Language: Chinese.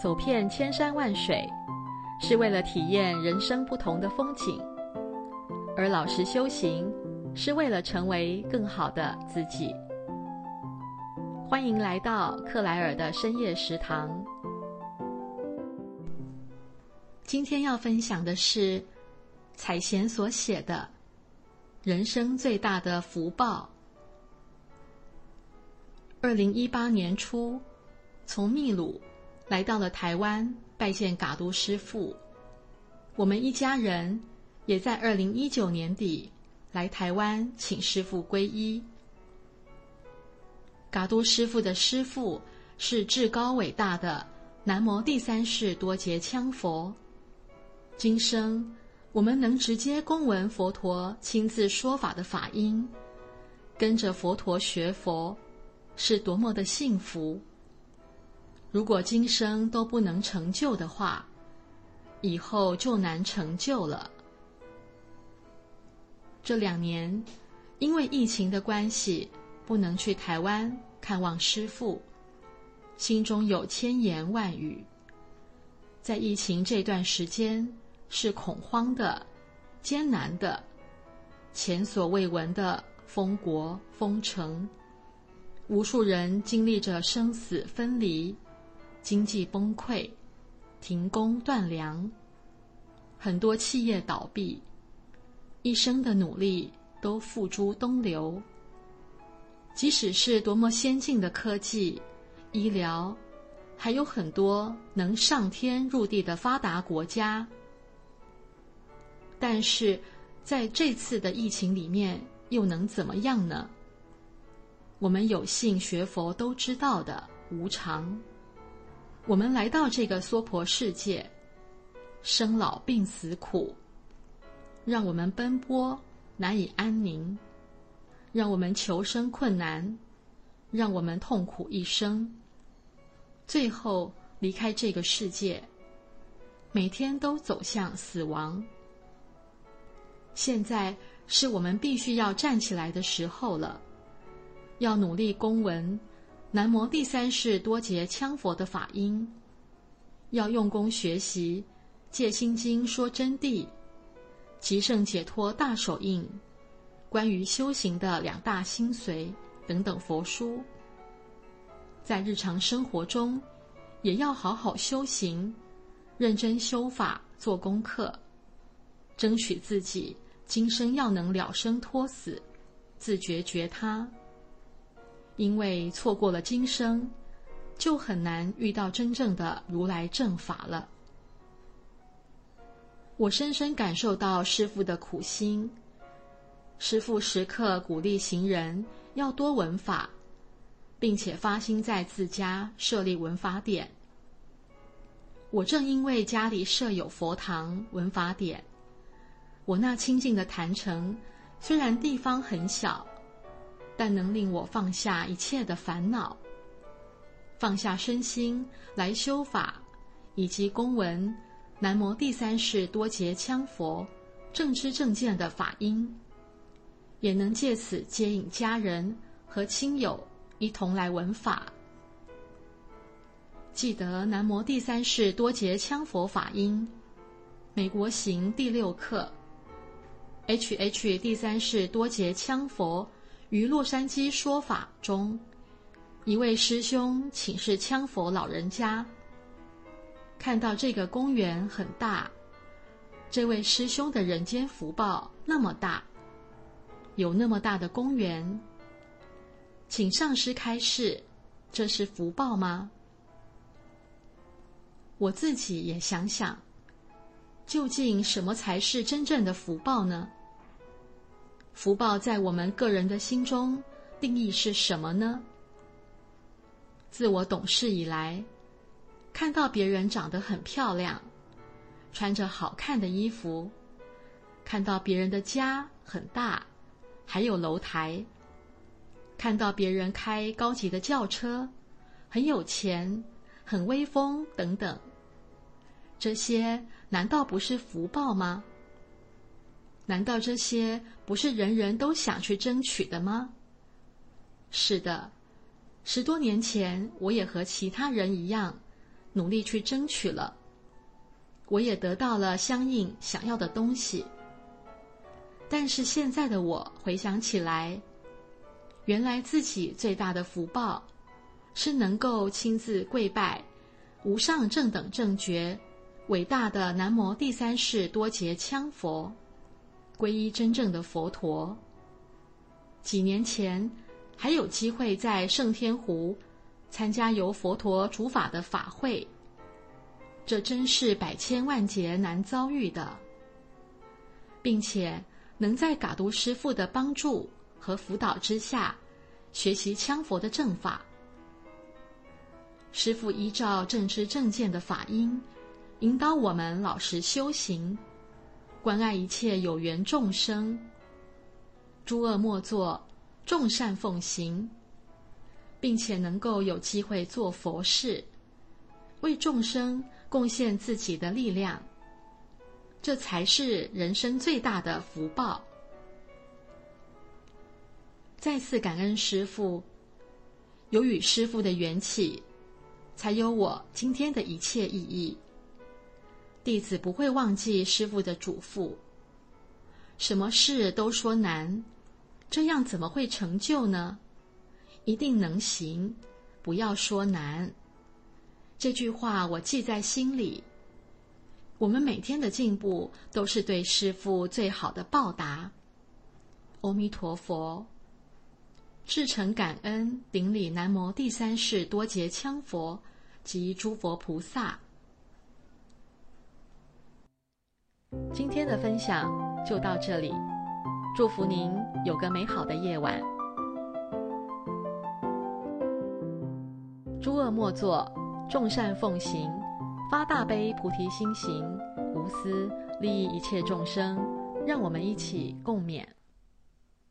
走遍千山万水，是为了体验人生不同的风景；而老实修行，是为了成为更好的自己。欢迎来到克莱尔的深夜食堂。今天要分享的是采贤所写的《人生最大的福报》。二零一八年初，从秘鲁。来到了台湾拜见嘎都师父，我们一家人也在二零一九年底来台湾请师父皈依。嘎都师父的师父是至高伟大的南摩第三世多杰羌佛。今生我们能直接恭闻佛陀亲自说法的法音，跟着佛陀学佛，是多么的幸福。如果今生都不能成就的话，以后就难成就了。这两年，因为疫情的关系，不能去台湾看望师父，心中有千言万语。在疫情这段时间，是恐慌的、艰难的、前所未闻的封国封城，无数人经历着生死分离。经济崩溃，停工断粮，很多企业倒闭，一生的努力都付诸东流。即使是多么先进的科技、医疗，还有很多能上天入地的发达国家，但是在这次的疫情里面，又能怎么样呢？我们有幸学佛都知道的无常。我们来到这个娑婆世界，生老病死苦，让我们奔波难以安宁，让我们求生困难，让我们痛苦一生，最后离开这个世界，每天都走向死亡。现在是我们必须要站起来的时候了，要努力公文。南无第三世多杰羌佛的法音，要用功学习《戒心经》说真谛，《极胜解脱大手印》，关于修行的两大心髓等等佛书，在日常生活中也要好好修行，认真修法做功课，争取自己今生要能了生脱死，自觉觉他。因为错过了今生，就很难遇到真正的如来正法了。我深深感受到师父的苦心，师父时刻鼓励行人要多闻法，并且发心在自家设立闻法点。我正因为家里设有佛堂闻法点，我那清净的坛城虽然地方很小。但能令我放下一切的烦恼，放下身心来修法，以及公文南无第三世多杰羌佛正知正见的法音，也能借此接引家人和亲友一同来闻法。记得南无第三世多杰羌佛法音，美国行第六课，H H 第三世多杰羌佛。于洛杉矶说法中，一位师兄请示羌佛老人家，看到这个公园很大，这位师兄的人间福报那么大，有那么大的公园，请上师开示，这是福报吗？我自己也想想，究竟什么才是真正的福报呢？福报在我们个人的心中定义是什么呢？自我懂事以来，看到别人长得很漂亮，穿着好看的衣服，看到别人的家很大，还有楼台，看到别人开高级的轿车，很有钱，很威风等等，这些难道不是福报吗？难道这些不是人人都想去争取的吗？是的，十多年前我也和其他人一样，努力去争取了，我也得到了相应想要的东西。但是现在的我回想起来，原来自己最大的福报，是能够亲自跪拜无上正等正觉伟大的南无第三世多杰羌佛，皈依真正的佛陀。几年前还有机会在胜天湖参加由佛陀主法的法会，这真是百千万劫难遭遇的，并且。能在嘎都师父的帮助和辅导之下，学习羌佛的正法。师父依照正知正见的法音，引导我们老实修行，关爱一切有缘众生，诸恶莫作，众善奉行，并且能够有机会做佛事，为众生贡献自己的力量。这才是人生最大的福报。再次感恩师父，有与师父的缘起，才有我今天的一切意义。弟子不会忘记师傅的嘱咐：什么事都说难，这样怎么会成就呢？一定能行，不要说难。这句话我记在心里。我们每天的进步都是对师傅最好的报答。阿弥陀佛，至诚感恩顶礼南无第三世多杰羌佛及诸佛菩萨。今天的分享就到这里，祝福您有个美好的夜晚。诸恶莫作，众善奉行。发大悲菩提心行，无私利益一切众生，让我们一起共勉。